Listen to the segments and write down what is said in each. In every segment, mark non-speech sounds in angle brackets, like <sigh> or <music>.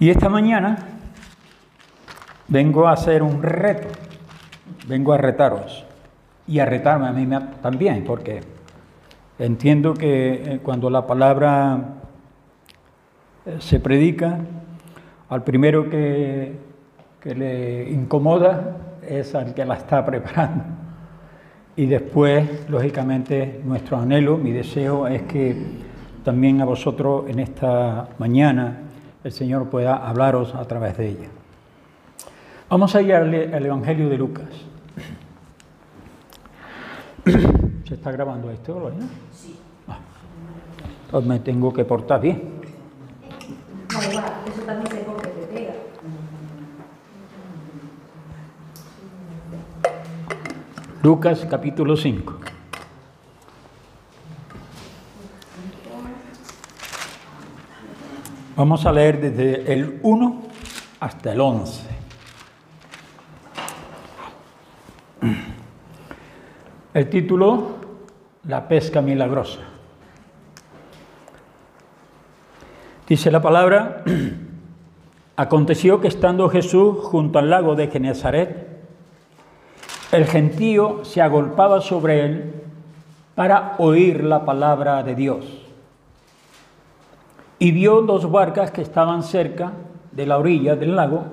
Y esta mañana vengo a hacer un reto, vengo a retaros y a retarme a mí también, porque entiendo que eh, cuando la palabra eh, se predica, al primero que, que le incomoda es al que la está <laughs> preparando. Y después, lógicamente, nuestro anhelo, mi deseo es que también a vosotros en esta mañana el Señor pueda hablaros a través de ella. Vamos a ir al, Evangelio de Lucas. <clears throat> ¿Se está grabando esto, Lorena? Sí. Ah. Me tengo que portar bien. No, igual, eso también se pega. Lucas capítulo 5. Vamos a leer desde el 1 hasta el 11. El título, La pesca milagrosa. Dice la palabra, <clears throat> aconteció que estando Jesús junto al lago de Genezaret, el gentío se agolpaba sobre él para oír la palabra de Dios. Y vio dos barcas que estaban cerca de la orilla del lago,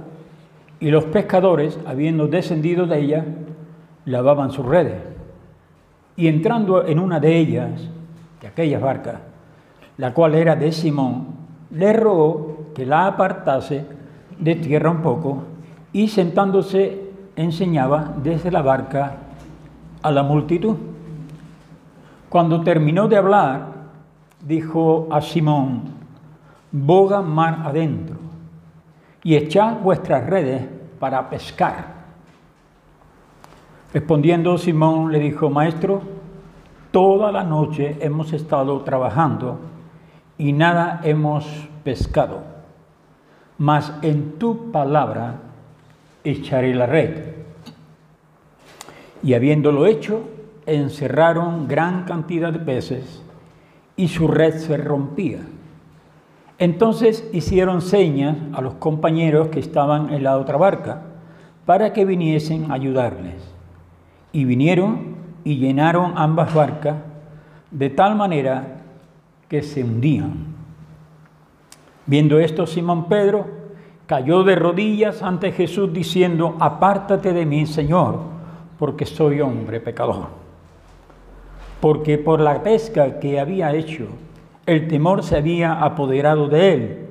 y los pescadores, habiendo descendido de ella, lavaban sus redes. Y entrando en una de ellas, de aquellas barcas, la cual era de Simón, le rogó que la apartase de tierra un poco, y sentándose enseñaba desde la barca a la multitud. Cuando terminó de hablar, dijo a Simón, boga mar adentro y echad vuestras redes para pescar. Respondiendo Simón le dijo, Maestro, toda la noche hemos estado trabajando y nada hemos pescado, mas en tu palabra echaré la red. Y habiéndolo hecho, encerraron gran cantidad de peces y su red se rompía. Entonces hicieron señas a los compañeros que estaban en la otra barca para que viniesen a ayudarles. Y vinieron y llenaron ambas barcas de tal manera que se hundían. Viendo esto, Simón Pedro cayó de rodillas ante Jesús diciendo, apártate de mí, Señor, porque soy hombre pecador. Porque por la pesca que había hecho, el temor se había apoderado de él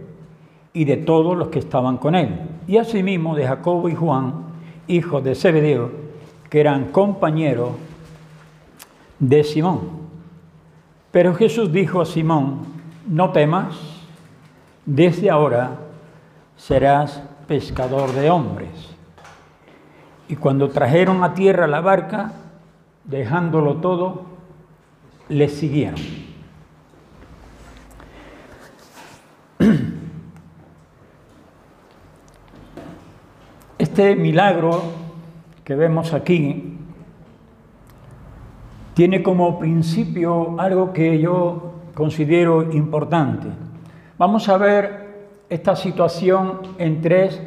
y de todos los que estaban con él, y asimismo de Jacobo y Juan, hijos de Zebedeo, que eran compañeros de Simón. Pero Jesús dijo a Simón, no temas, desde ahora serás pescador de hombres. Y cuando trajeron a tierra la barca, dejándolo todo, le siguieron. <clears throat> Este milagro que vemos aquí tiene como principio algo que yo considero importante. Vamos a ver esta situación en tres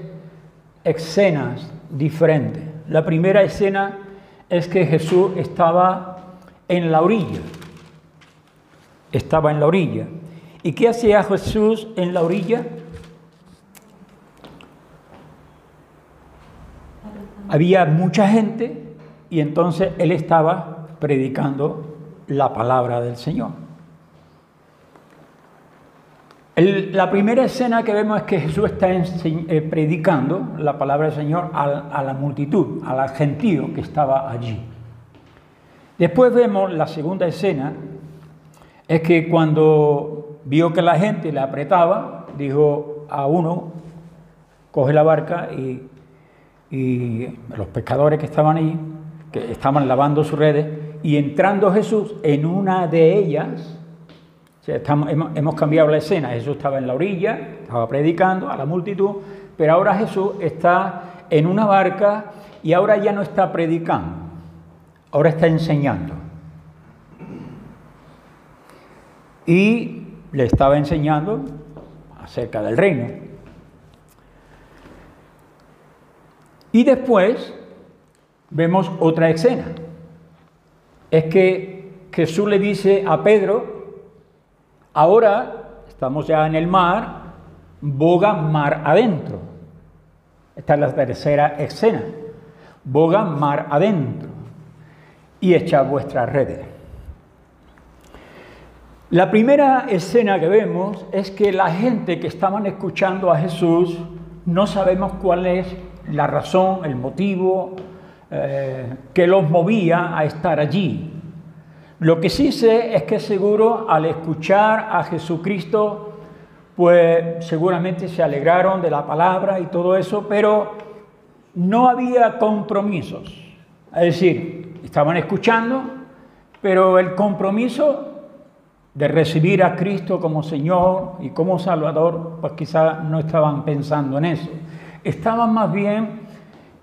escenas diferentes. La primera escena es que Jesús estaba en la orilla. Estaba en la orilla. ¿Y qué hacía Jesús en la orilla? Había mucha gente y entonces él estaba predicando la palabra del Señor la primera escena que vemos es que Jesús está eh, predicando la palabra del Señor a, la multitud, al gentío que estaba allí. Después vemos la segunda escena, es que cuando vio que la gente le apretaba, dijo a uno, coge la barca y, los pescadores que estaban allí, que estaban lavando sus redes, y entrando Jesús en una de ellas, hemos, cambiado la escena. Jesús estaba en la orilla, estaba predicando a la multitud, pero ahora Jesús está en una barca y ahora ya no está predicando, ahora está enseñando. Y le estaba enseñando acerca del reino. Y después vemos otra escena. Es que Jesús le dice a Pedro, ahora estamos ya en el mar, boga mar adentro. Esta es la tercera escena. Boga mar adentro y echa vuestras redes. La primera escena que vemos es que la gente que estaban escuchando a Jesús no sabemos cuál es la razón, el motivo eh, que los movía a estar allí. Lo que sí sé es que seguro al escuchar a Jesucristo, pues seguramente se alegraron de la palabra y todo eso, pero no había compromisos. Es decir, estaban escuchando, pero el compromiso de recibir a Cristo como Señor y como Salvador, pues quizás no estaban pensando en eso. Estaban más bien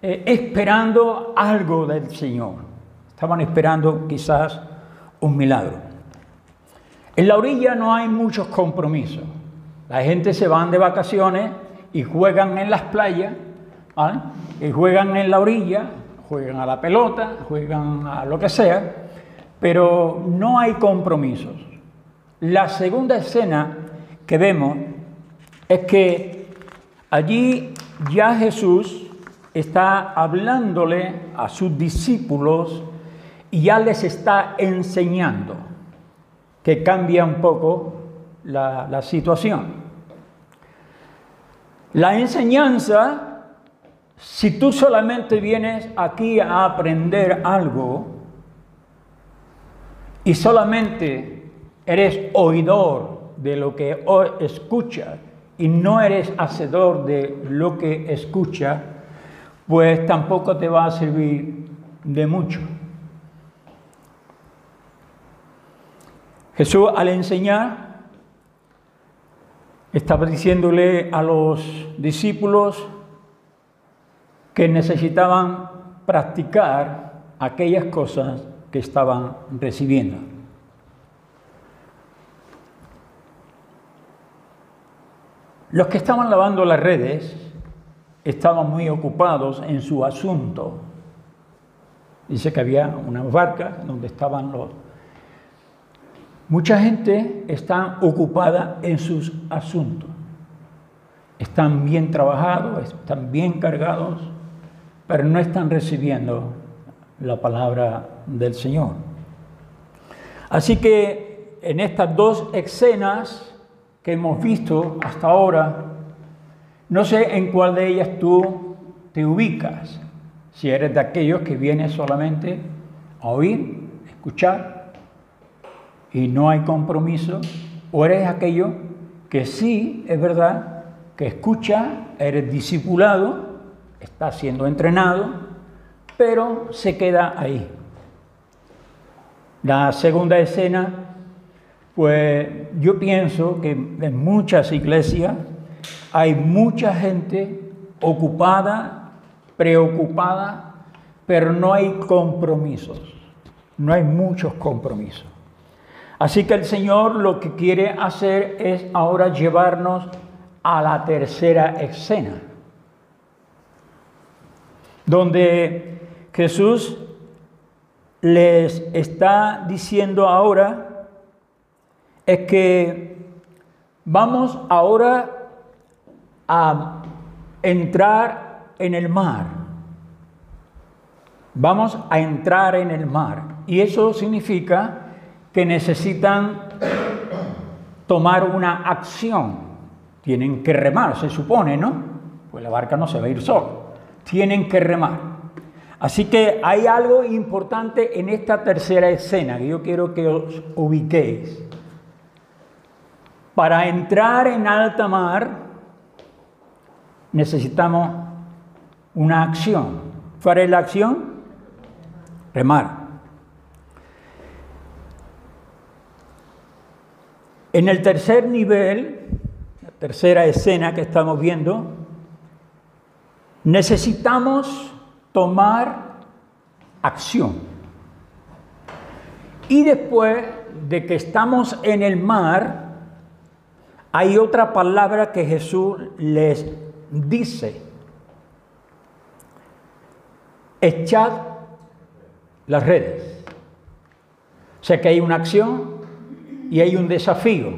eh, esperando algo del Señor. Estaban esperando quizás un milagro. En la orilla no hay muchos compromisos. La gente se van de vacaciones y juegan en las playas, y juegan en la orilla, juegan a la pelota, juegan a lo que sea, pero no hay compromisos. La segunda escena que vemos es que allí ya Jesús está hablándole a sus discípulos y ya les está enseñando, que cambia un poco la, situación. La enseñanza, si tú solamente vienes aquí a aprender algo y solamente eres oidor de lo que escuchas y no eres hacedor de lo que escuchas, pues tampoco te va a servir de mucho. Jesús al enseñar estaba diciéndole a los discípulos que necesitaban practicar aquellas cosas que estaban recibiendo. Los que estaban lavando las redes estaban muy ocupados en su asunto. Dice que había una barca donde estaban los... Mucha gente está ocupada en sus asuntos. Están bien trabajados, están bien cargados, pero no están recibiendo la palabra del Señor. Así que en estas dos escenas que hemos visto hasta ahora, no sé en cuál de ellas tú te ubicas. Si eres de aquellos que vienes solamente a oír, escuchar y no hay compromiso, o eres aquello que sí, es verdad, que escucha, eres discipulado, está siendo entrenado, pero se queda ahí. La segunda escena pues yo pienso que en muchas iglesias hay mucha gente ocupada, preocupada, pero no hay compromisos, no hay muchos compromisos. Así que el Señor lo que quiere hacer es ahora llevarnos a la tercera escena, donde Jesús les está diciendo ahora es que vamos ahora a entrar en el mar. Vamos a entrar en el mar. Y eso significa que necesitan tomar una acción. Tienen que remar, se supone, ¿no? Pues la barca no se va a ir solo. Tienen que remar. Así que hay algo importante en esta tercera escena que yo quiero que os ubiquéis. Para entrar en alta mar necesitamos una acción. ¿Cuál es la acción? Remar. En el tercer nivel, la tercera escena que estamos viendo, necesitamos tomar acción. Y después de que estamos en el mar, hay otra palabra que Jesús les dice. echad las redes. O sea que hay una acción y hay un desafío.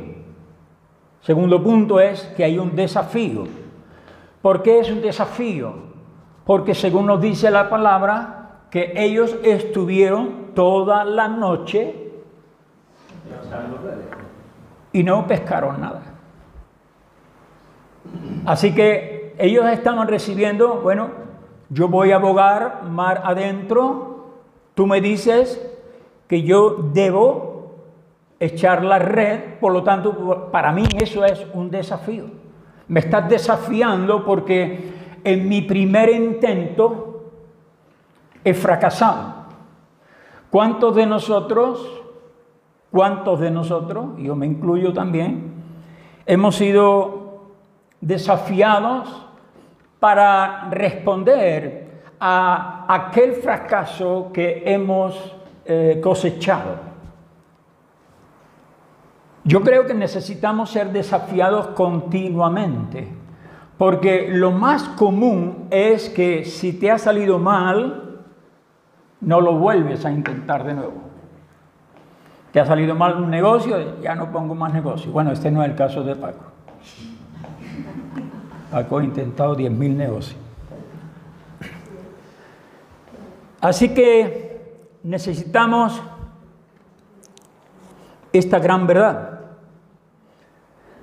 Segundo punto es que hay un desafío. ¿Por qué es un desafío? Porque según nos dice la palabra, que ellos estuvieron toda la noche y no pescaron nada. Así que ellos estaban recibiendo, bueno, yo voy a abogar mar adentro, tú me dices que yo debo echar la red, por lo tanto, para mí eso es un desafío. Me estás desafiando porque en mi primer intento he fracasado. ¿Cuántos de nosotros, cuántos de nosotros, yo me incluyo también, hemos sido desafiados para responder a aquel fracaso que hemos eh, cosechado. Yo creo que necesitamos ser desafiados continuamente, porque lo más común es que si te ha salido mal, no lo vuelves a intentar de nuevo. Te ha salido mal un negocio, ya no pongo más negocio. Bueno, este no es el caso de Paco. Paco ha intentado 10.000 negocios. Así que necesitamos esta gran verdad.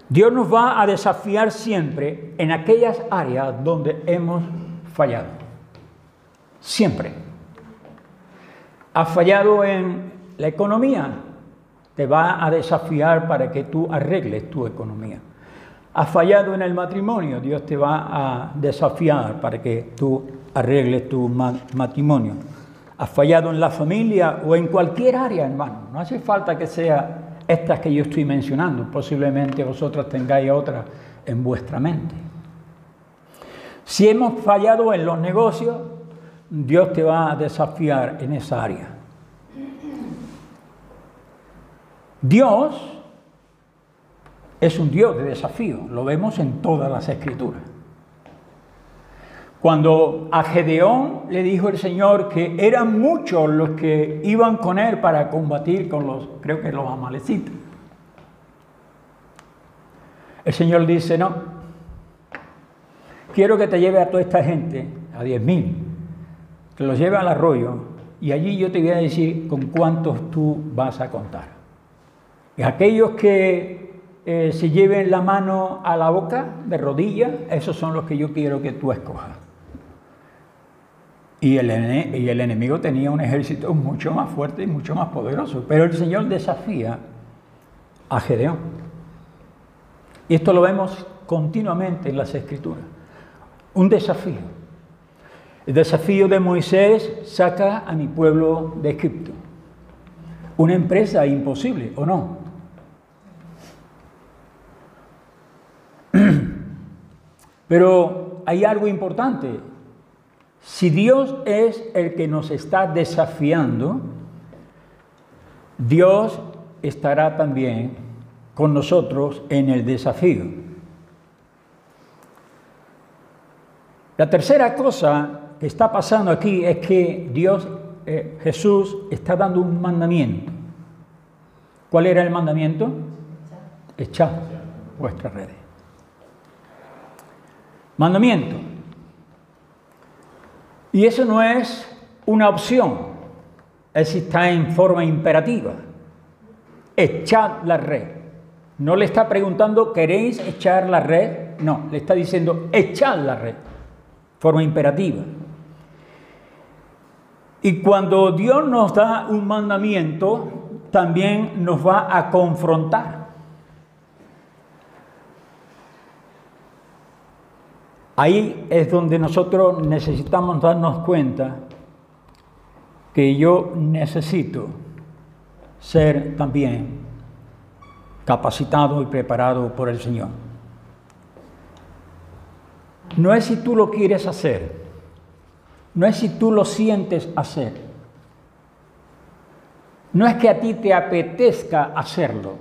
Dios nos va a desafiar siempre en aquellas áreas donde hemos fallado. Siempre. ¿Has fallado en la economía? Te va a desafiar para que tú arregles tu economía. ¿Has fallado en el matrimonio? Dios te va a desafiar para que tú arregles tu matrimonio. ¿Has fallado en la familia o en cualquier área, hermano? No hace falta que sea estas que yo estoy mencionando. Posiblemente vosotros tengáis otras en vuestra mente. Si hemos fallado en los negocios, Dios te va a desafiar en esa área. Dios es un Dios de desafío, lo vemos en todas las escrituras. Cuando a Gedeón le dijo el Señor que eran muchos los que iban con él para combatir con los, creo que los amalecitas. El Señor dice, no, quiero que te lleve a toda esta gente, a diez mil, que los lleve al arroyo y allí yo te voy a decir con cuántos tú vas a contar. Y aquellos que eh, se lleven la mano a la boca de rodillas, esos son los que yo quiero que tú escojas. Y el, y el enemigo tenía un ejército mucho más fuerte y mucho más poderoso. Pero el Señor desafía a Gedeón. Y esto lo vemos continuamente en las escrituras. Un desafío. El desafío de Moisés saca a mi pueblo de Egipto. Una empresa imposible, ¿o no? <clears throat> Pero hay algo importante. Si Dios es el que nos está desafiando, Dios estará también con nosotros en el desafío. La tercera cosa que está pasando aquí es que Dios, eh, Jesús, está dando un mandamiento. ¿Cuál era el mandamiento? Echad vuestras redes. Mandamiento. Y eso no es una opción, es está en forma imperativa. Echad la red. No le está preguntando, ¿queréis echar la red? No, le está diciendo, echad la red. Forma imperativa. Y cuando Dios nos da un mandamiento, también nos va a confrontar. Ahí es donde nosotros necesitamos darnos cuenta que yo necesito ser también capacitado y preparado por el Señor. No es si tú lo quieres hacer, no es si tú lo sientes hacer, no es que a ti te apetezca hacerlo.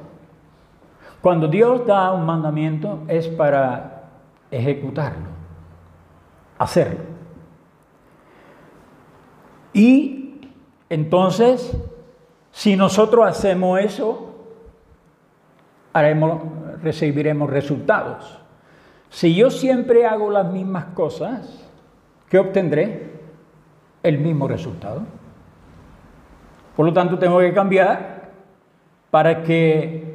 Cuando Dios da un mandamiento es para ejecutarlo hacerlo. Y entonces, si nosotros hacemos eso, haremos, recibiremos resultados. Si yo siempre hago las mismas cosas, ¿qué obtendré? El mismo resultado. Por lo tanto, tengo que cambiar para que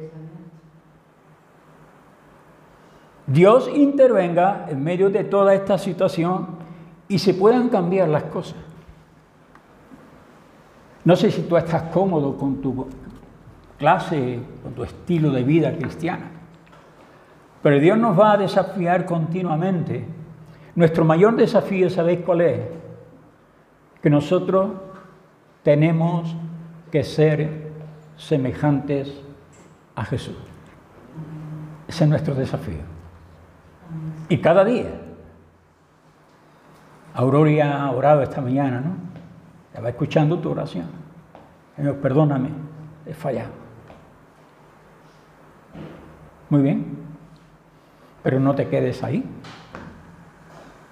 Dios intervenga en medio de toda esta situación y se puedan cambiar las cosas. No sé si tú estás cómodo con tu clase, con tu estilo de vida cristiana, pero Dios nos va a desafiar continuamente. Nuestro mayor desafío, ¿sabéis cuál es? Que nosotros tenemos que ser semejantes a Jesús. Ese es nuestro desafío. Y cada día. Auroria ha orado esta mañana, ¿no? Estaba escuchando tu oración. Señor, perdóname, he fallado. Muy bien, pero no te quedes ahí.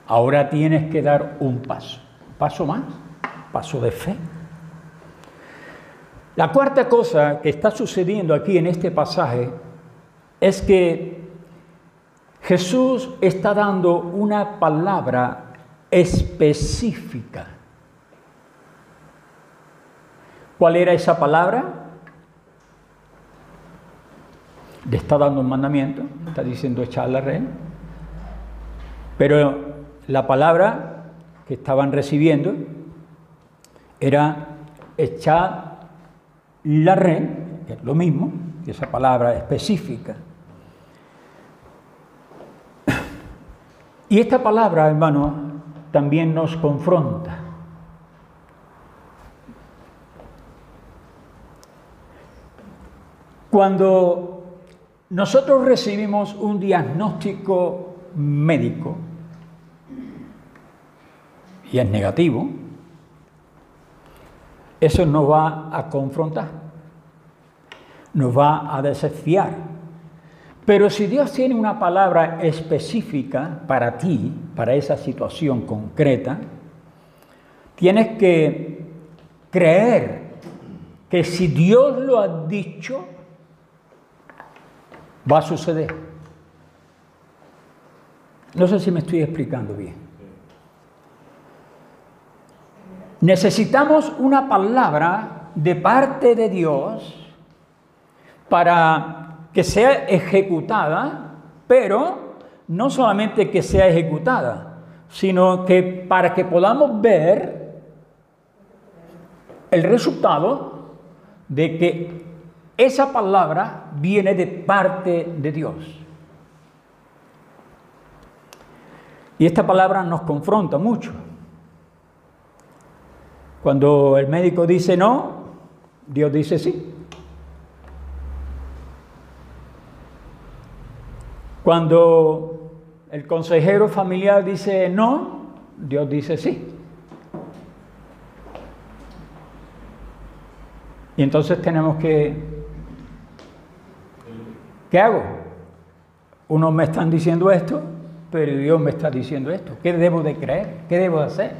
Ahora tienes que dar un paso, paso más, paso de fe. La cuarta cosa que está sucediendo aquí en este pasaje es que Jesús está dando una palabra específica. ¿Cuál era esa palabra? Le está dando un mandamiento, está diciendo echar la red. Pero la palabra que estaban recibiendo era echar la red, que es lo mismo, esa palabra específica. Y esta palabra, hermano, también nos confronta. Cuando nosotros recibimos un diagnóstico médico y es negativo, eso nos va a confrontar, nos va a desafiar. Pero si Dios tiene una palabra específica para ti, para esa situación concreta, tienes que creer que si Dios lo ha dicho, va a suceder. No sé si me estoy explicando bien. Necesitamos una palabra de parte de Dios para que sea ejecutada, pero no solamente que sea ejecutada, sino que para que podamos ver el resultado de que esa palabra viene de parte de Dios. Y esta palabra nos confronta mucho. Cuando el médico dice no, Dios dice sí. Cuando el consejero familiar dice no, Dios dice sí. Y entonces tenemos que... ¿Qué hago? Unos me están diciendo esto, pero Dios me está diciendo esto. ¿Qué debo de creer? ¿Qué debo de hacer?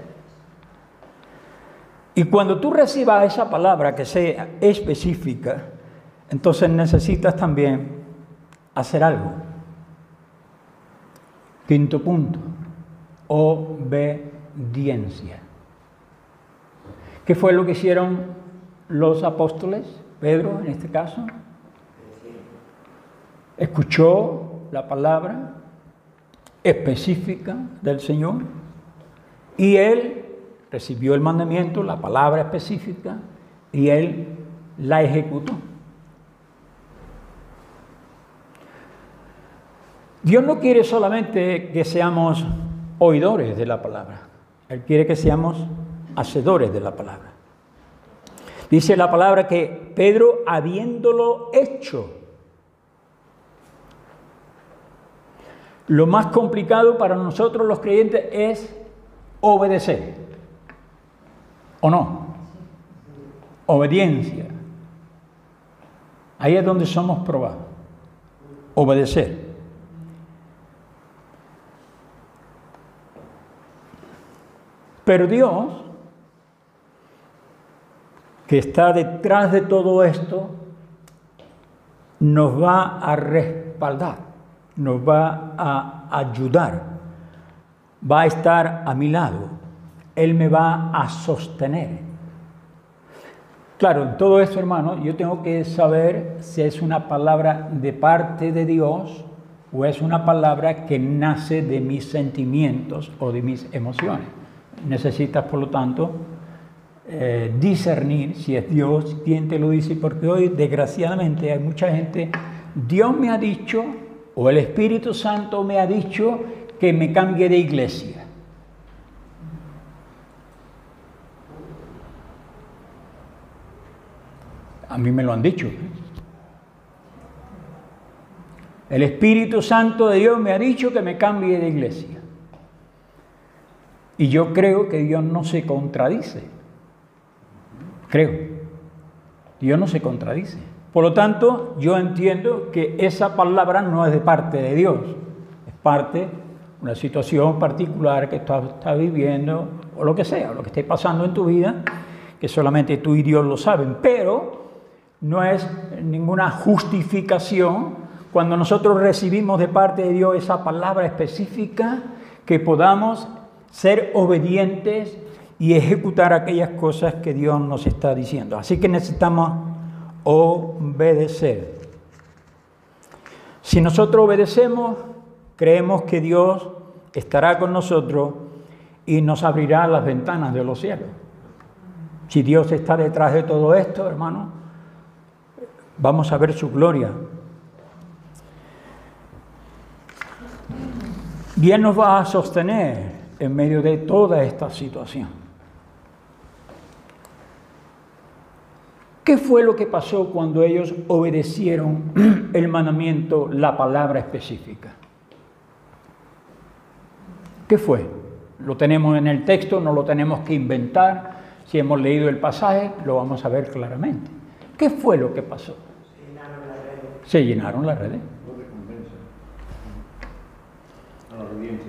Y cuando tú recibas esa palabra que sea específica, entonces necesitas también hacer algo. Quinto punto, obediencia. ¿Qué fue lo que hicieron los apóstoles? Pedro, en este caso, escuchó la palabra específica del Señor y él recibió el mandamiento, la palabra específica, y él la ejecutó. Dios no quiere solamente que seamos oidores de la palabra, Él quiere que seamos hacedores de la palabra. Dice la palabra que Pedro, habiéndolo hecho, lo más complicado para nosotros los creyentes es obedecer. ¿O no? Obediencia. Ahí es donde somos probados. Obedecer. Pero Dios que está detrás de todo esto nos va a respaldar, nos va a ayudar, va a estar a mi lado, Él me va a sostener. Claro, en todo esto, hermano, yo tengo que saber si es una palabra de parte de Dios o es una palabra que nace de mis sentimientos o de mis emociones. Necesitas, por lo tanto, eh, discernir si es Dios quien te lo dice, porque hoy desgraciadamente hay mucha gente, Dios me ha dicho, o el Espíritu Santo me ha dicho que me cambie de iglesia. A mí me lo han dicho. El Espíritu Santo de Dios me ha dicho que me cambie de iglesia. Y yo creo que Dios no se contradice. Creo. Dios no se contradice. Por lo tanto, yo entiendo que esa palabra no es de parte de Dios, es parte de una situación particular que estás viviendo o lo que sea, lo que esté pasando en tu vida, que solamente tú y Dios lo saben, pero no es ninguna justificación cuando nosotros recibimos de parte de Dios esa palabra específica que podamos ser obedientes y ejecutar aquellas cosas que Dios nos está diciendo. Así que necesitamos obedecer. Si nosotros obedecemos, creemos que Dios estará con nosotros y nos abrirá las ventanas de los cielos. Si Dios está detrás de todo esto, hermano, vamos a ver su gloria. Dios nos va a sostener en medio de toda esta situación. ¿Qué fue lo que pasó cuando ellos obedecieron el mandamiento, la palabra específica? ¿Qué fue? Lo tenemos en el texto, no lo tenemos que inventar. Si hemos leído el pasaje, lo vamos a ver claramente. ¿Qué fue lo que pasó? Se llenaron las redes.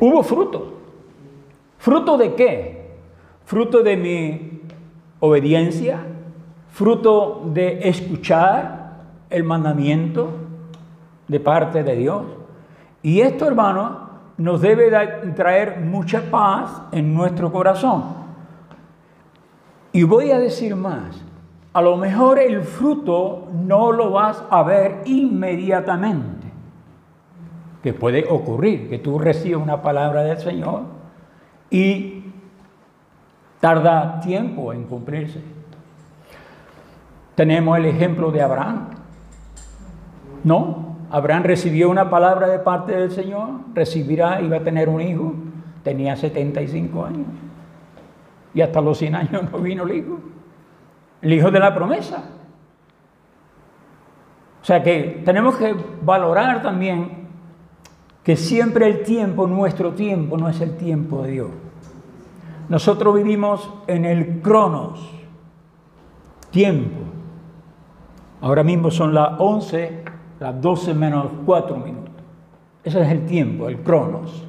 Hubo fruto. ¿Fruto de qué? Fruto de mi obediencia, fruto de escuchar el mandamiento de parte de Dios. Y esto, hermano, nos debe traer mucha paz en nuestro corazón. Y voy a decir más, a lo mejor el fruto no lo vas a ver inmediatamente, que puede ocurrir, que tú recibas una palabra del Señor y tarda tiempo en cumplirse. Tenemos el ejemplo de Abraham. No, Abraham recibió una palabra de parte del Señor, recibirá, iba a tener un hijo, tenía 75 años. Y hasta los 100 años no vino el hijo. El hijo de la promesa. O sea que tenemos que valorar también que siempre el tiempo, nuestro tiempo, no es el tiempo de Dios. Nosotros vivimos en el cronos, tiempo. Ahora mismo son las 11, las 12 menos 4 minutos. Ese es el tiempo, el cronos.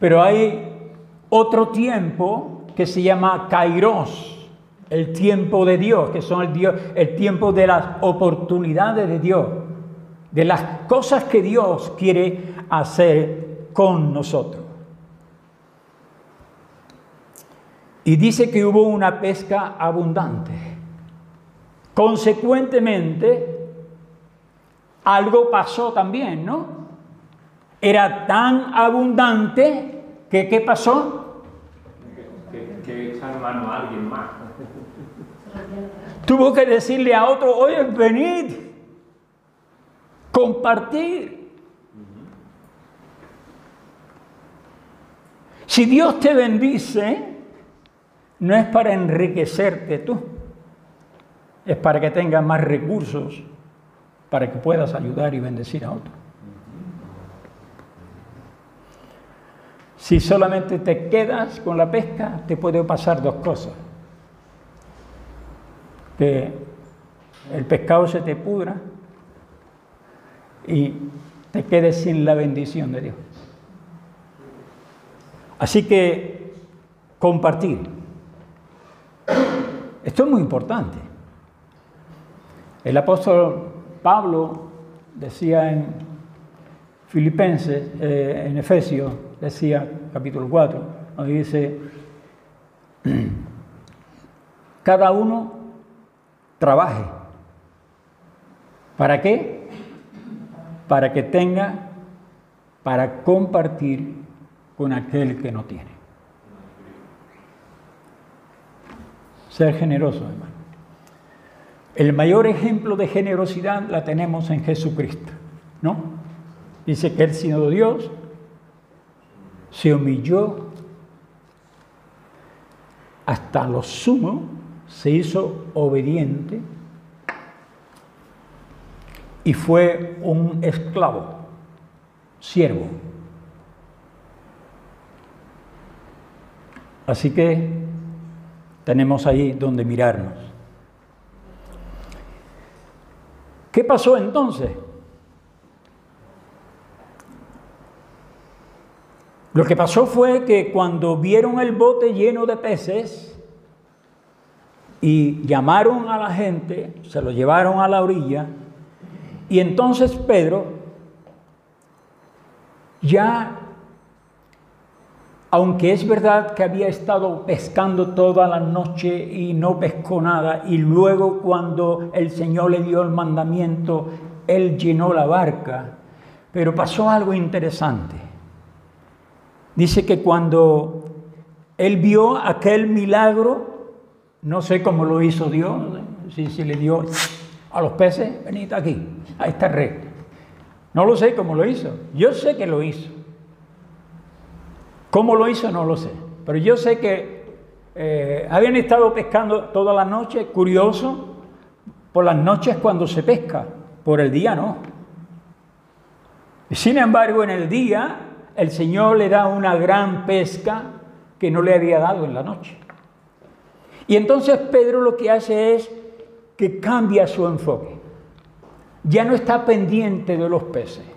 Pero hay otro tiempo que se llama kairos, el tiempo de Dios, que son el, Dios, el tiempo de las oportunidades de Dios, de las cosas que Dios quiere hacer con nosotros. Y dice que hubo una pesca abundante. Consecuentemente, algo pasó también, ¿no? Era tan abundante que ¿qué pasó? Que, echar mano a alguien más. Tuvo que decirle a otro, oye, venid, compartir. Si Dios te bendice, no es para enriquecerte tú es para que tengas más recursos para que puedas ayudar y bendecir a otros. Si solamente te quedas con la pesca, te puede pasar dos cosas. Que el pescado se te pudra y te quedes sin la bendición de Dios. Así que compartir. Esto es muy importante. El apóstol Pablo decía en Filipenses, eh, en Efesios, decía capítulo 4, donde dice, <clears throat> cada uno trabaje. ¿Para qué? Para que tenga, para compartir con aquel que no tiene. Ser generoso, hermano. El mayor ejemplo de generosidad la tenemos en Jesucristo, ¿no? Dice que Él, siendo Dios, se humilló hasta lo sumo, se hizo obediente y fue un esclavo, siervo. Así que tenemos ahí donde mirarnos. ¿Qué pasó entonces? Lo que pasó fue que cuando vieron el bote lleno de peces y llamaron a la gente, se lo llevaron a la orilla, y entonces Pedro ya aunque es verdad que había estado pescando toda la noche y no pescó nada, y luego cuando el Señor le dio el mandamiento, él llenó la barca, pero pasó algo interesante. Dice que cuando él vio aquel milagro, no sé cómo lo hizo Dios, si se le dio a los peces, venid aquí, a esta red. No lo sé cómo lo hizo, yo sé que lo hizo. ¿Cómo lo hizo? No lo sé. Pero yo sé que eh, habían estado pescando toda la noche, curioso, por las noches cuando se pesca, por el día no. Sin embargo, en el día el Señor le da una gran pesca que no le había dado en la noche. Y entonces Pedro lo que hace es que cambia su enfoque. Ya no está pendiente de los peces.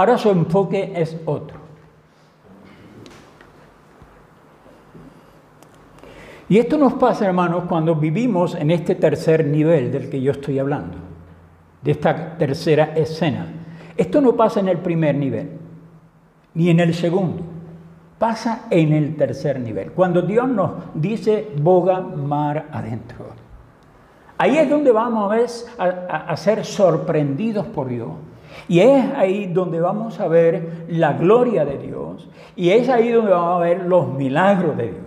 Ahora su enfoque es otro. Y esto nos pasa, hermanos, cuando vivimos en este tercer nivel del que yo estoy hablando, de esta tercera escena. Esto no pasa en el primer nivel, ni en el segundo, pasa en el tercer nivel. Cuando Dios nos dice boga mar adentro. Ahí es donde vamos a, a ser sorprendidos por Dios y es ahí donde vamos a ver la gloria de Dios y es ahí donde vamos a ver los milagros de Dios.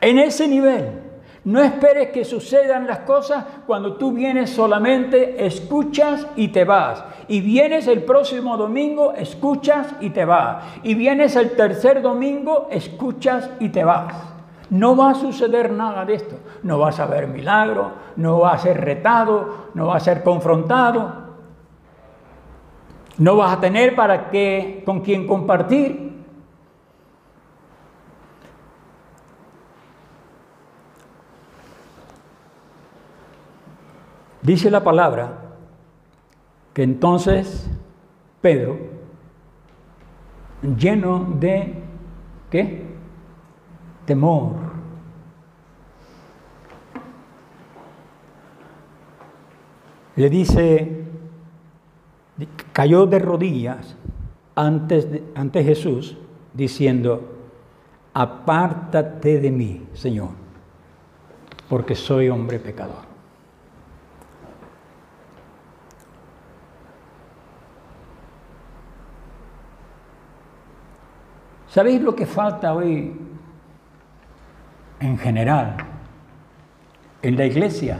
En ese nivel. No esperes que sucedan las cosas cuando tú vienes solamente, escuchas y te vas. Y vienes el próximo domingo, escuchas y te vas. Y vienes el tercer domingo, escuchas y te vas. No va a suceder nada de esto. No vas a ver milagro, no vas a ser retado, no vas a ser confrontado. No vas a tener para qué, con quién compartir. Dice la palabra que entonces Pedro, lleno de ¿qué? Temor. Le dice, cayó de rodillas ante Jesús diciendo, apártate de mí, Señor, porque soy hombre pecador. ¿Sabéis lo que falta hoy en general en la iglesia?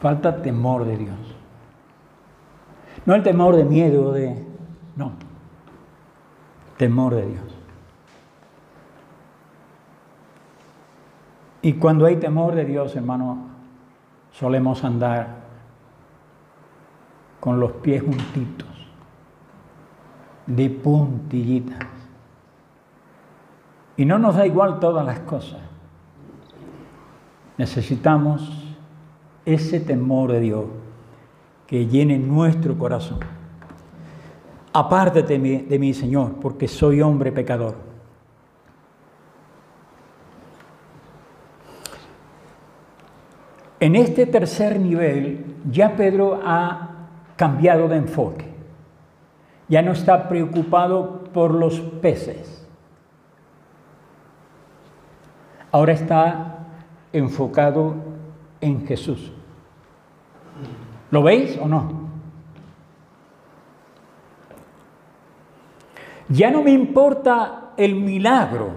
Falta temor de Dios. No el temor de miedo, de... No, temor de Dios. Y cuando hay temor de Dios, hermano, solemos andar con los pies juntitos, de puntillitas. Y no nos da igual todas las cosas. Necesitamos ese temor de Dios que llene nuestro corazón. Apártate de mí, Señor, porque soy hombre pecador. En este tercer nivel ya Pedro ha cambiado de enfoque. Ya no está preocupado por los peces. Ahora está enfocado en Jesús. ¿Lo veis o no? Ya no me importa el milagro,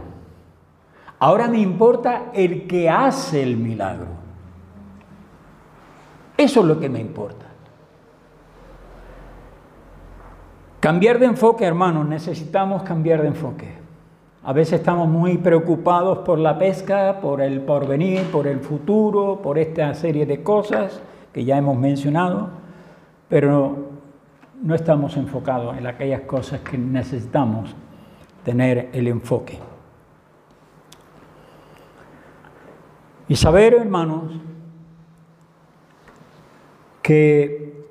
ahora me importa el que hace el milagro. Eso es lo que me importa. Cambiar de enfoque, hermanos, necesitamos cambiar de enfoque. A veces estamos muy preocupados por la pesca, por el porvenir, por el futuro, por esta serie de cosas que ya hemos mencionado, pero no estamos enfocados en aquellas cosas que necesitamos tener el enfoque. Y saber, hermanos, que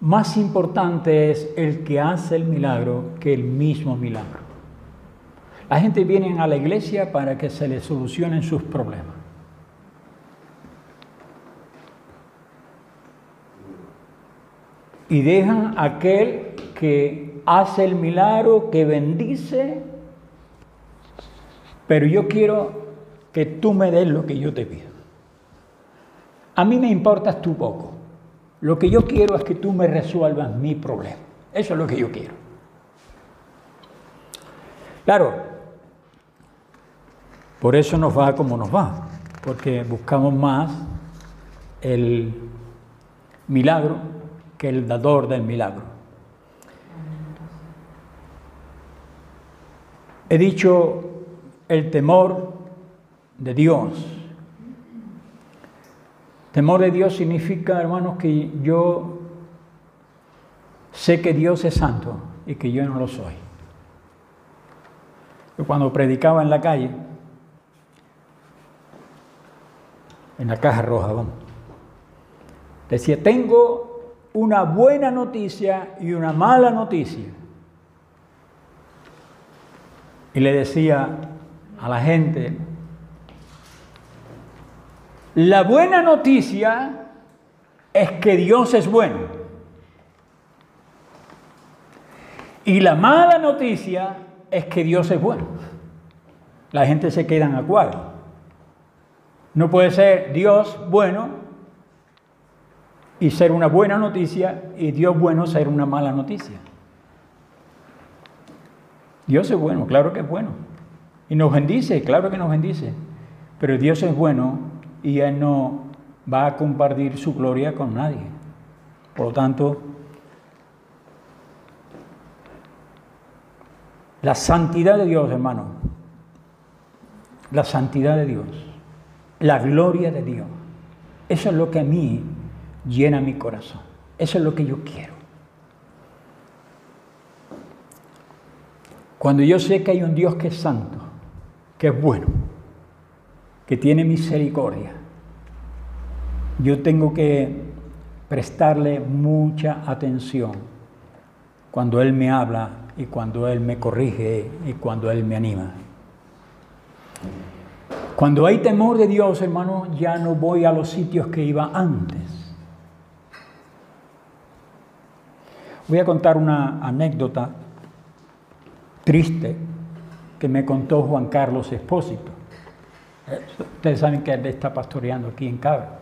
más importante es el que hace el milagro que el mismo milagro. La gente viene a la iglesia para que se le solucionen sus problemas. Y dejan aquel que hace el milagro, que bendice, pero yo quiero que tú me des lo que yo te pido. A mí me importas tú poco. Lo que yo quiero es que tú me resuelvas mi problema. Eso es lo que yo quiero. Claro, por eso nos va como nos va, porque buscamos más el milagro que el dador del milagro. He dicho el temor de Dios. Temor de Dios significa, hermanos, que yo sé que Dios es santo y que yo no lo soy. Cuando predicaba en la calle, en la caja roja, vamos, decía, tengo una buena noticia y una mala noticia. Y le decía a la gente, la buena noticia es que Dios es bueno. Y la mala noticia es que Dios es bueno. La gente se queda en acuerdo. No puede ser Dios bueno y ser una buena noticia y Dios bueno ser una mala noticia. Dios es bueno, claro que es bueno. Y nos bendice, claro que nos bendice. Pero Dios es bueno y Él no va a compartir su gloria con nadie. Por lo tanto, la santidad de Dios, hermano, la santidad de Dios, la gloria de Dios, eso es lo que a mí llena mi corazón. Eso es lo que yo quiero. Cuando yo sé que hay un Dios que es santo, que es bueno, que tiene misericordia, yo tengo que prestarle mucha atención cuando Él me habla y cuando Él me corrige y cuando Él me anima. Cuando hay temor de Dios, hermano, ya no voy a los sitios que iba antes. Voy a contar una anécdota triste que me contó Juan Carlos Espósito. Ustedes saben que él está pastoreando aquí en Cabra.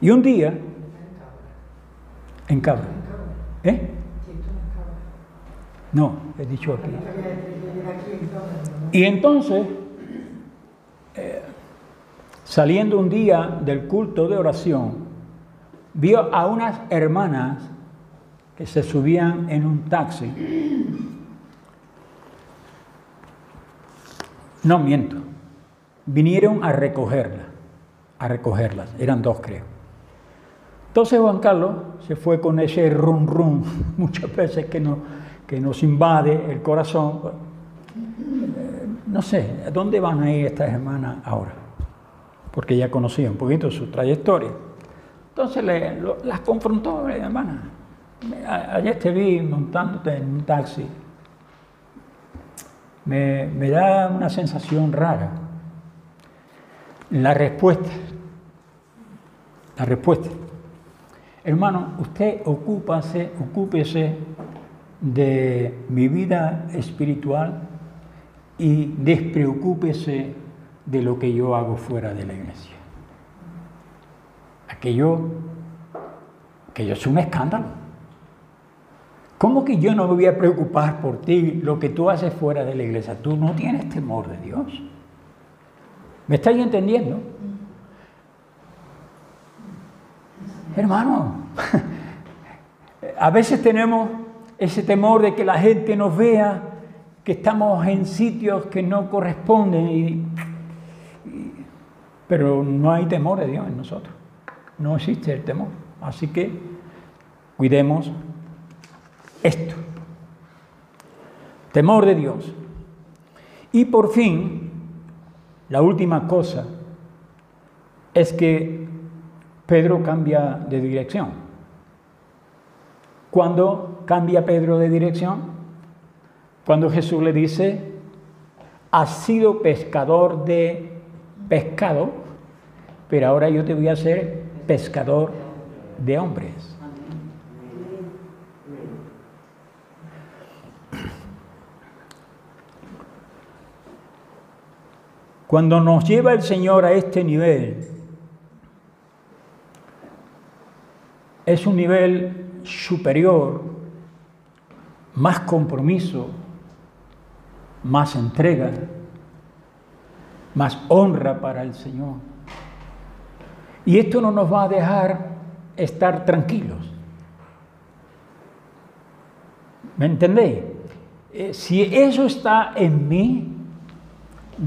Y un día, en Cabra, ¿eh? No, he dicho aquí. Y entonces, eh, saliendo un día del culto de oración, vio a unas hermanas se subían en un taxi. No miento, vinieron a recogerla, a recogerlas, eran dos creo. Entonces Juan Carlos se fue con ese rum rum, <laughs> muchas veces que, no, que nos invade el corazón. Eh, no sé, ¿a dónde van a ir estas hermanas ahora? Porque ya conocía un poquito su trayectoria. Entonces las confrontó, Ayer te vi montándote en un taxi. Me, da una sensación rara. La respuesta la respuesta. Hermano, usted ocúpase, ocúpese de mi vida espiritual y despreocúpese de lo que yo hago fuera de la iglesia. Aquello, aquello es un escándalo. ¿Cómo que yo no me voy a preocupar por ti, lo que tú haces fuera de la iglesia? Tú no tienes temor de Dios. ¿Me estáis entendiendo? Hermano, <laughs> a veces tenemos ese temor de que la gente nos vea, que estamos en sitios que no corresponden, pero no hay temor de Dios en nosotros. No existe el temor. Así que cuidemos esto. Temor de Dios. Y por fin, la última cosa es que Pedro cambia de dirección. ¿Cuándo cambia Pedro de dirección? Cuando Jesús le dice, has sido pescador de pescado, pero ahora yo te voy a hacer pescador de hombres. Cuando nos lleva el Señor a este nivel, es un nivel superior, más compromiso, más entrega, más honra para el Señor. Y esto no nos va a dejar estar tranquilos. ¿Me entendéis? Eh, si eso está en mí,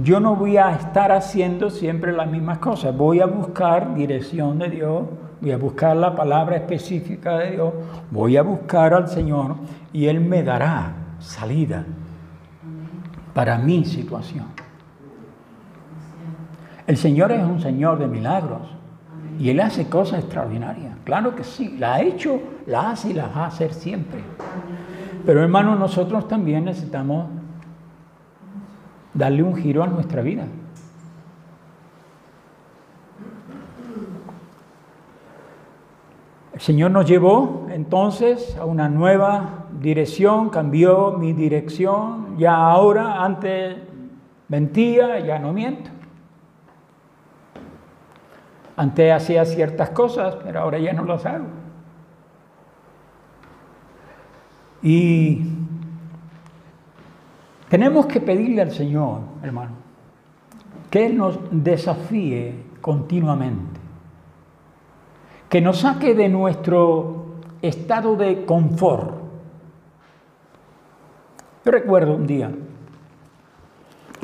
yo no voy a estar haciendo siempre las mismas cosas. Voy a buscar dirección de Dios, voy a buscar la palabra específica de Dios, voy a buscar al Señor y Él me dará salida para mi situación. El Señor es un Señor de milagros y Él hace cosas extraordinarias. Claro que sí, la ha hecho, la hace y la va a hacer siempre. Pero hermanos, nosotros también necesitamos darle un giro a nuestra vida. El Señor nos llevó entonces a una nueva dirección, cambió mi dirección, ya ahora, antes mentía, ya no miento. Antes hacía ciertas cosas, pero ahora ya no las hago. Y tenemos que pedirle al Señor, hermano, que Él nos desafíe continuamente, que nos saque de nuestro estado de confort. Yo recuerdo un día,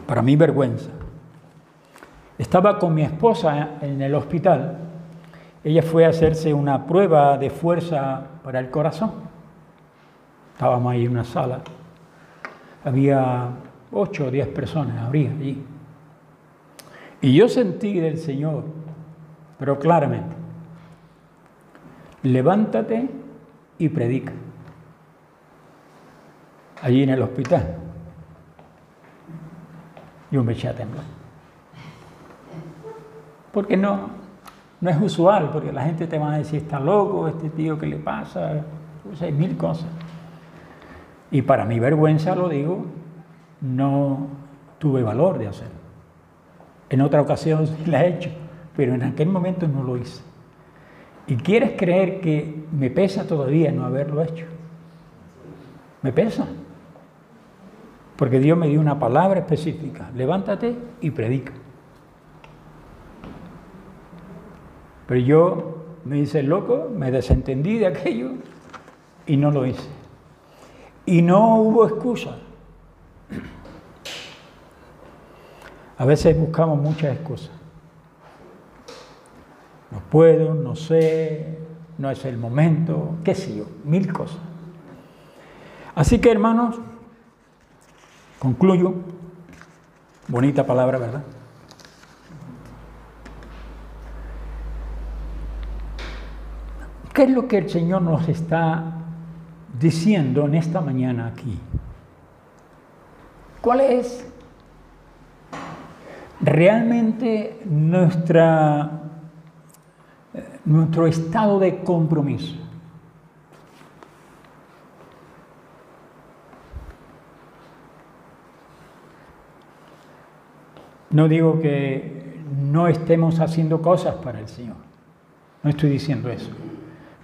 para mi vergüenza, estaba con mi esposa en el hospital. Ella fue a hacerse una prueba de fuerza para el corazón. Estábamos ahí en una sala había ocho o diez personas, habría allí. Y yo sentí del Señor, pero claramente, levántate y predica. Allí en el hospital. Yo me eché a temblar. Porque no, no es usual, porque la gente te va a decir, está loco, este tío, ¿qué le pasa? Pues hay mil cosas. Y para mi vergüenza lo digo, no tuve valor de hacerlo. En otra ocasión sí la he hecho, pero en aquel momento no lo hice. ¿Y quieres creer que me pesa todavía no haberlo hecho? Me pesa. Porque Dios me dio una palabra específica. Levántate y predica. Pero yo me hice loco, me desentendí de aquello y no lo hice. Y no hubo excusa. A veces buscamos muchas excusas. No puedo, no sé, no es el momento, qué sé yo, mil cosas. Así que hermanos, concluyo. Bonita palabra, ¿verdad? ¿Qué es lo que el Señor nos está diciendo en esta mañana aquí? ¿Cuál es realmente nuestra nuestro estado de compromiso. No digo que no estemos haciendo cosas para el Señor, no estoy diciendo eso,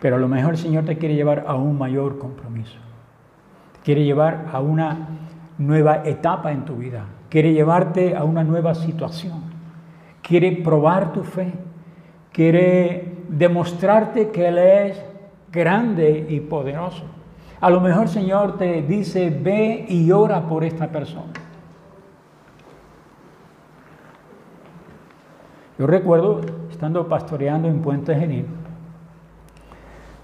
pero a lo mejor el Señor te quiere llevar a un mayor compromiso, te quiere llevar a una nueva etapa en tu vida, quiere llevarte a una nueva situación, quiere probar tu fe, quiere demostrarte que Él es grande y poderoso. A lo mejor el Señor te dice, ve y ora por esta persona. Yo recuerdo, estando pastoreando en Puente Genil,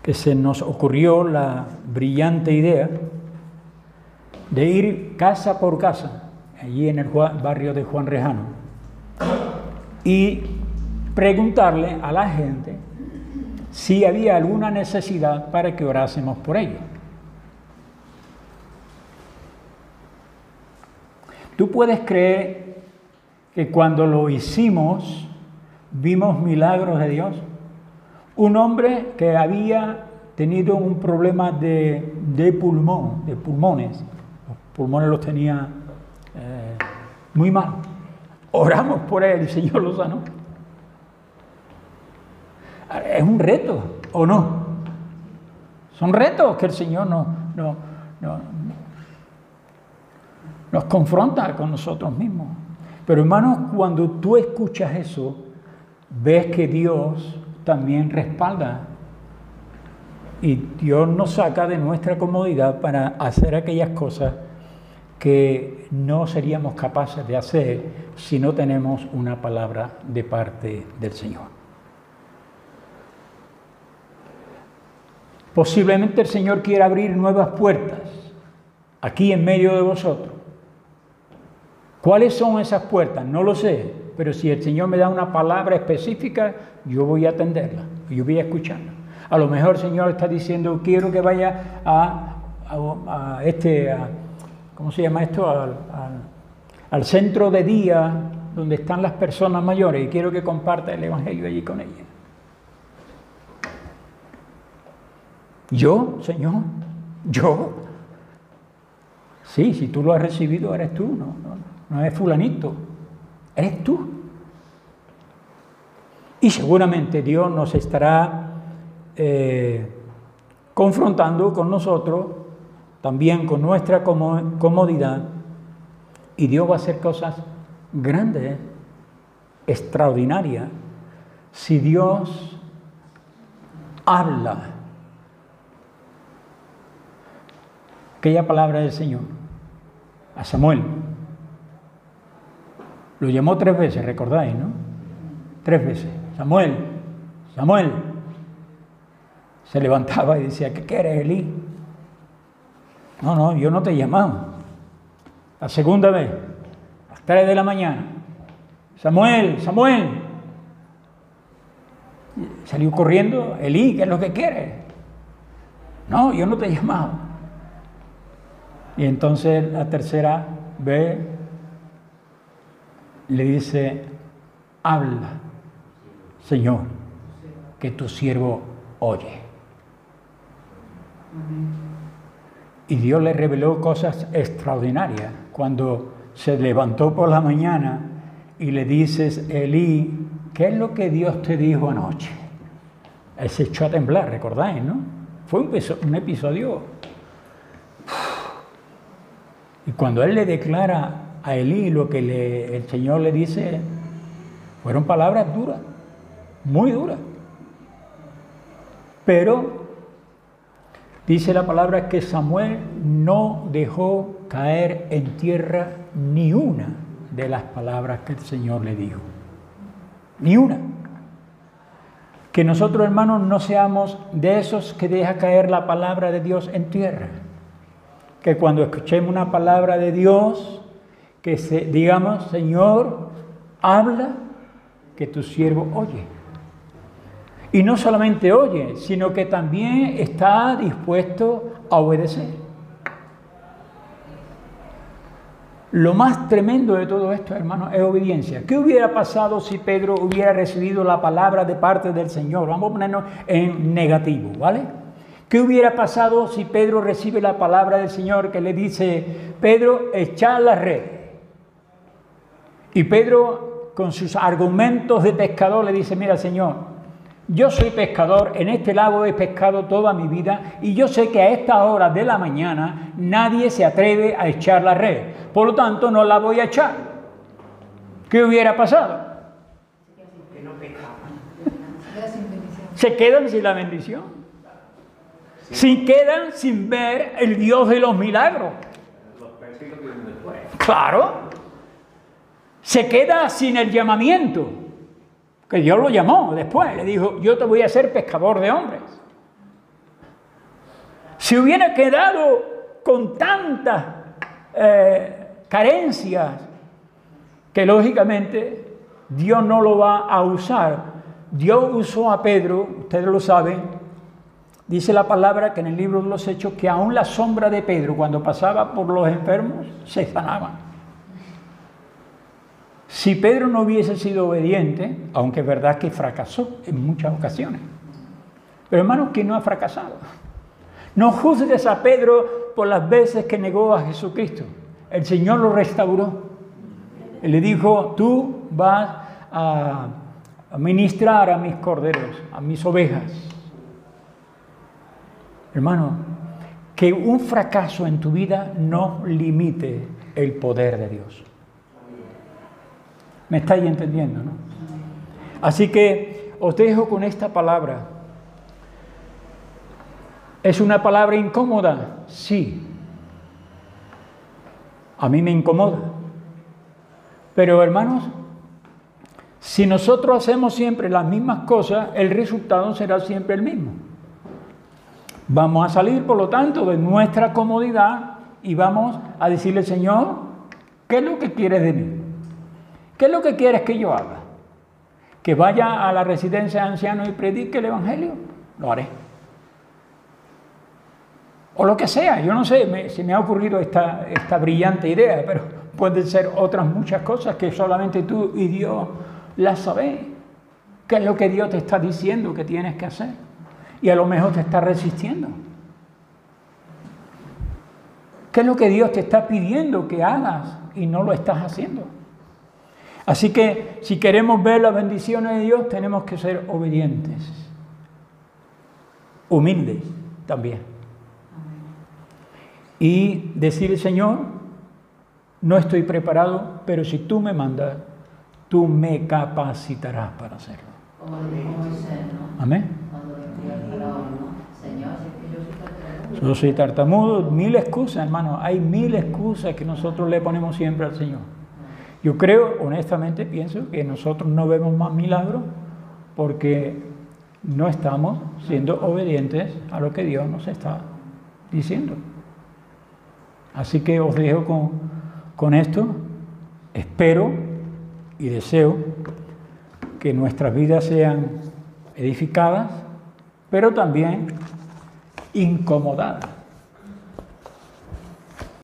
que se nos ocurrió la brillante idea de ir casa por casa, allí en el barrio de Juan Rejano, y preguntarle a la gente si había alguna necesidad para que orásemos por ellos. Tú puedes creer que cuando lo hicimos, vimos milagros de Dios. Un hombre que había tenido un problema de, pulmón, de pulmones, los pulmones los tenía eh, muy mal. Oramos por él y el Señor lo sanó. Es un reto, ¿o no? Son retos que el Señor no, no, nos confronta con nosotros mismos. Pero hermanos, cuando tú escuchas eso, ves que Dios también respalda y Dios nos saca de nuestra comodidad para hacer aquellas cosas que no seríamos capaces de hacer si no tenemos una palabra de parte del Señor. Posiblemente el Señor quiera abrir nuevas puertas aquí en medio de vosotros. ¿Cuáles son esas puertas? No lo sé, pero si el Señor me da una palabra específica, yo voy a atenderla, yo voy a escucharla. A lo mejor el Señor está diciendo, quiero que vaya a, este, ¿cómo se llama esto? Al, centro de día donde están las personas mayores y quiero que comparta el Evangelio allí con ellas. Yo, Señor, yo. Sí, si tú lo has recibido, eres tú, no, no, no es fulanito eres tú. Y seguramente Dios nos estará eh, confrontando con nosotros, también con nuestra comodidad, y Dios va a hacer cosas grandes, extraordinarias, si Dios habla. Aquella palabra del Señor a Samuel. Lo llamó tres veces, recordáis, ¿no? Tres veces. Samuel, Samuel. Se levantaba y decía, ¿qué quieres, Elí? No, no, yo no te he llamado. La segunda vez, a las tres de la mañana. Samuel, Samuel. Salió corriendo, Elí, ¿qué es lo que quieres? No, yo no te he llamado. Y entonces la tercera vez le dice, habla, Señor, que tu siervo oye. Y Dios le reveló cosas extraordinarias. Cuando se levantó por la mañana y le dices, Elí, ¿qué es lo que Dios te dijo anoche? Él se echó a temblar, recordáis, ¿no? Fue un episodio. Y cuando él le declara a Elí lo que el Señor le dice fueron palabras duras, muy duras. Pero dice la palabra que Samuel no dejó caer en tierra ni una de las palabras que el Señor le dijo. Ni una. Que nosotros hermanos no seamos de esos que deja caer la palabra de Dios en tierra. Que cuando escuchemos una palabra de Dios, que se, digamos, Señor, habla que tu siervo oye. Y no solamente oye, sino que también está dispuesto a obedecer. Lo más tremendo de todo esto, hermano, es obediencia. ¿Qué hubiera pasado si Pedro hubiera recibido la palabra de parte del Señor? Vamos a ponernos en negativo, ¿vale? ¿Qué hubiera pasado si Pedro recibe la palabra del Señor que le dice, Pedro, echa la red? Y Pedro, con sus argumentos de pescador, le dice, mira, Señor, yo soy pescador, en este lago he pescado toda mi vida y yo sé que a esta hora de la mañana nadie se atreve a echar la red. Por lo tanto, no la voy a echar. ¿Qué hubiera pasado? Se quedan sin la bendición. Se quedan sin ver el Dios de los milagros. Claro. Se queda sin el llamamiento que Dios lo llamó después, le dijo, yo te voy a hacer pescador de hombres. Si hubiera quedado con tantas eh, carencias, que lógicamente Dios no lo va a usar. Dios usó a Pedro, ustedes lo saben, dice la palabra que en el libro de los Hechos que aún la sombra de Pedro cuando pasaba por los enfermos se sanaba. Si Pedro no hubiese sido obediente, aunque es verdad que fracasó en muchas ocasiones, pero hermanos, que no ha fracasado. No juzgues a Pedro por las veces que negó a Jesucristo. El Señor lo restauró. Él le dijo, tú vas a ministrar a mis corderos, a mis ovejas. Hermano, que un fracaso en tu vida no limite el poder de Dios. ¿Me estáis entendiendo? ¿no? Así que os dejo con esta palabra. ¿Es una palabra incómoda? Sí. A mí me incomoda. Pero hermanos, si nosotros hacemos siempre las mismas cosas, el resultado será siempre el mismo. Vamos a salir, por lo tanto, de nuestra comodidad y vamos a decirle, Señor, ¿qué es lo que quieres de mí? ¿Qué es lo que quieres que yo haga? ¿Que vaya a la residencia de ancianos y predique el Evangelio? Lo haré. O lo que sea, yo no sé, se me ha ocurrido esta, esta brillante idea, pero pueden ser otras muchas cosas que solamente tú y Dios las sabéis. ¿Qué es lo que Dios te está diciendo que tienes que hacer? Y a lo mejor te está resistiendo. ¿Qué es lo que Dios te está pidiendo que hagas y no lo estás haciendo? Así que si queremos ver las bendiciones de Dios, tenemos que ser obedientes, humildes también. Y decir, Señor, no estoy preparado, pero si tú me mandas, tú me capacitarás para hacerlo. Amén. Yo soy tartamudo, mil excusas, hermano. Hay mil excusas que nosotros le ponemos siempre al Señor. Yo creo, honestamente, pienso que nosotros no vemos más milagros porque no estamos siendo obedientes a lo que Dios nos está diciendo. Así que os dejo con, con esto. Espero y deseo que nuestras vidas sean edificadas, pero también incomodadas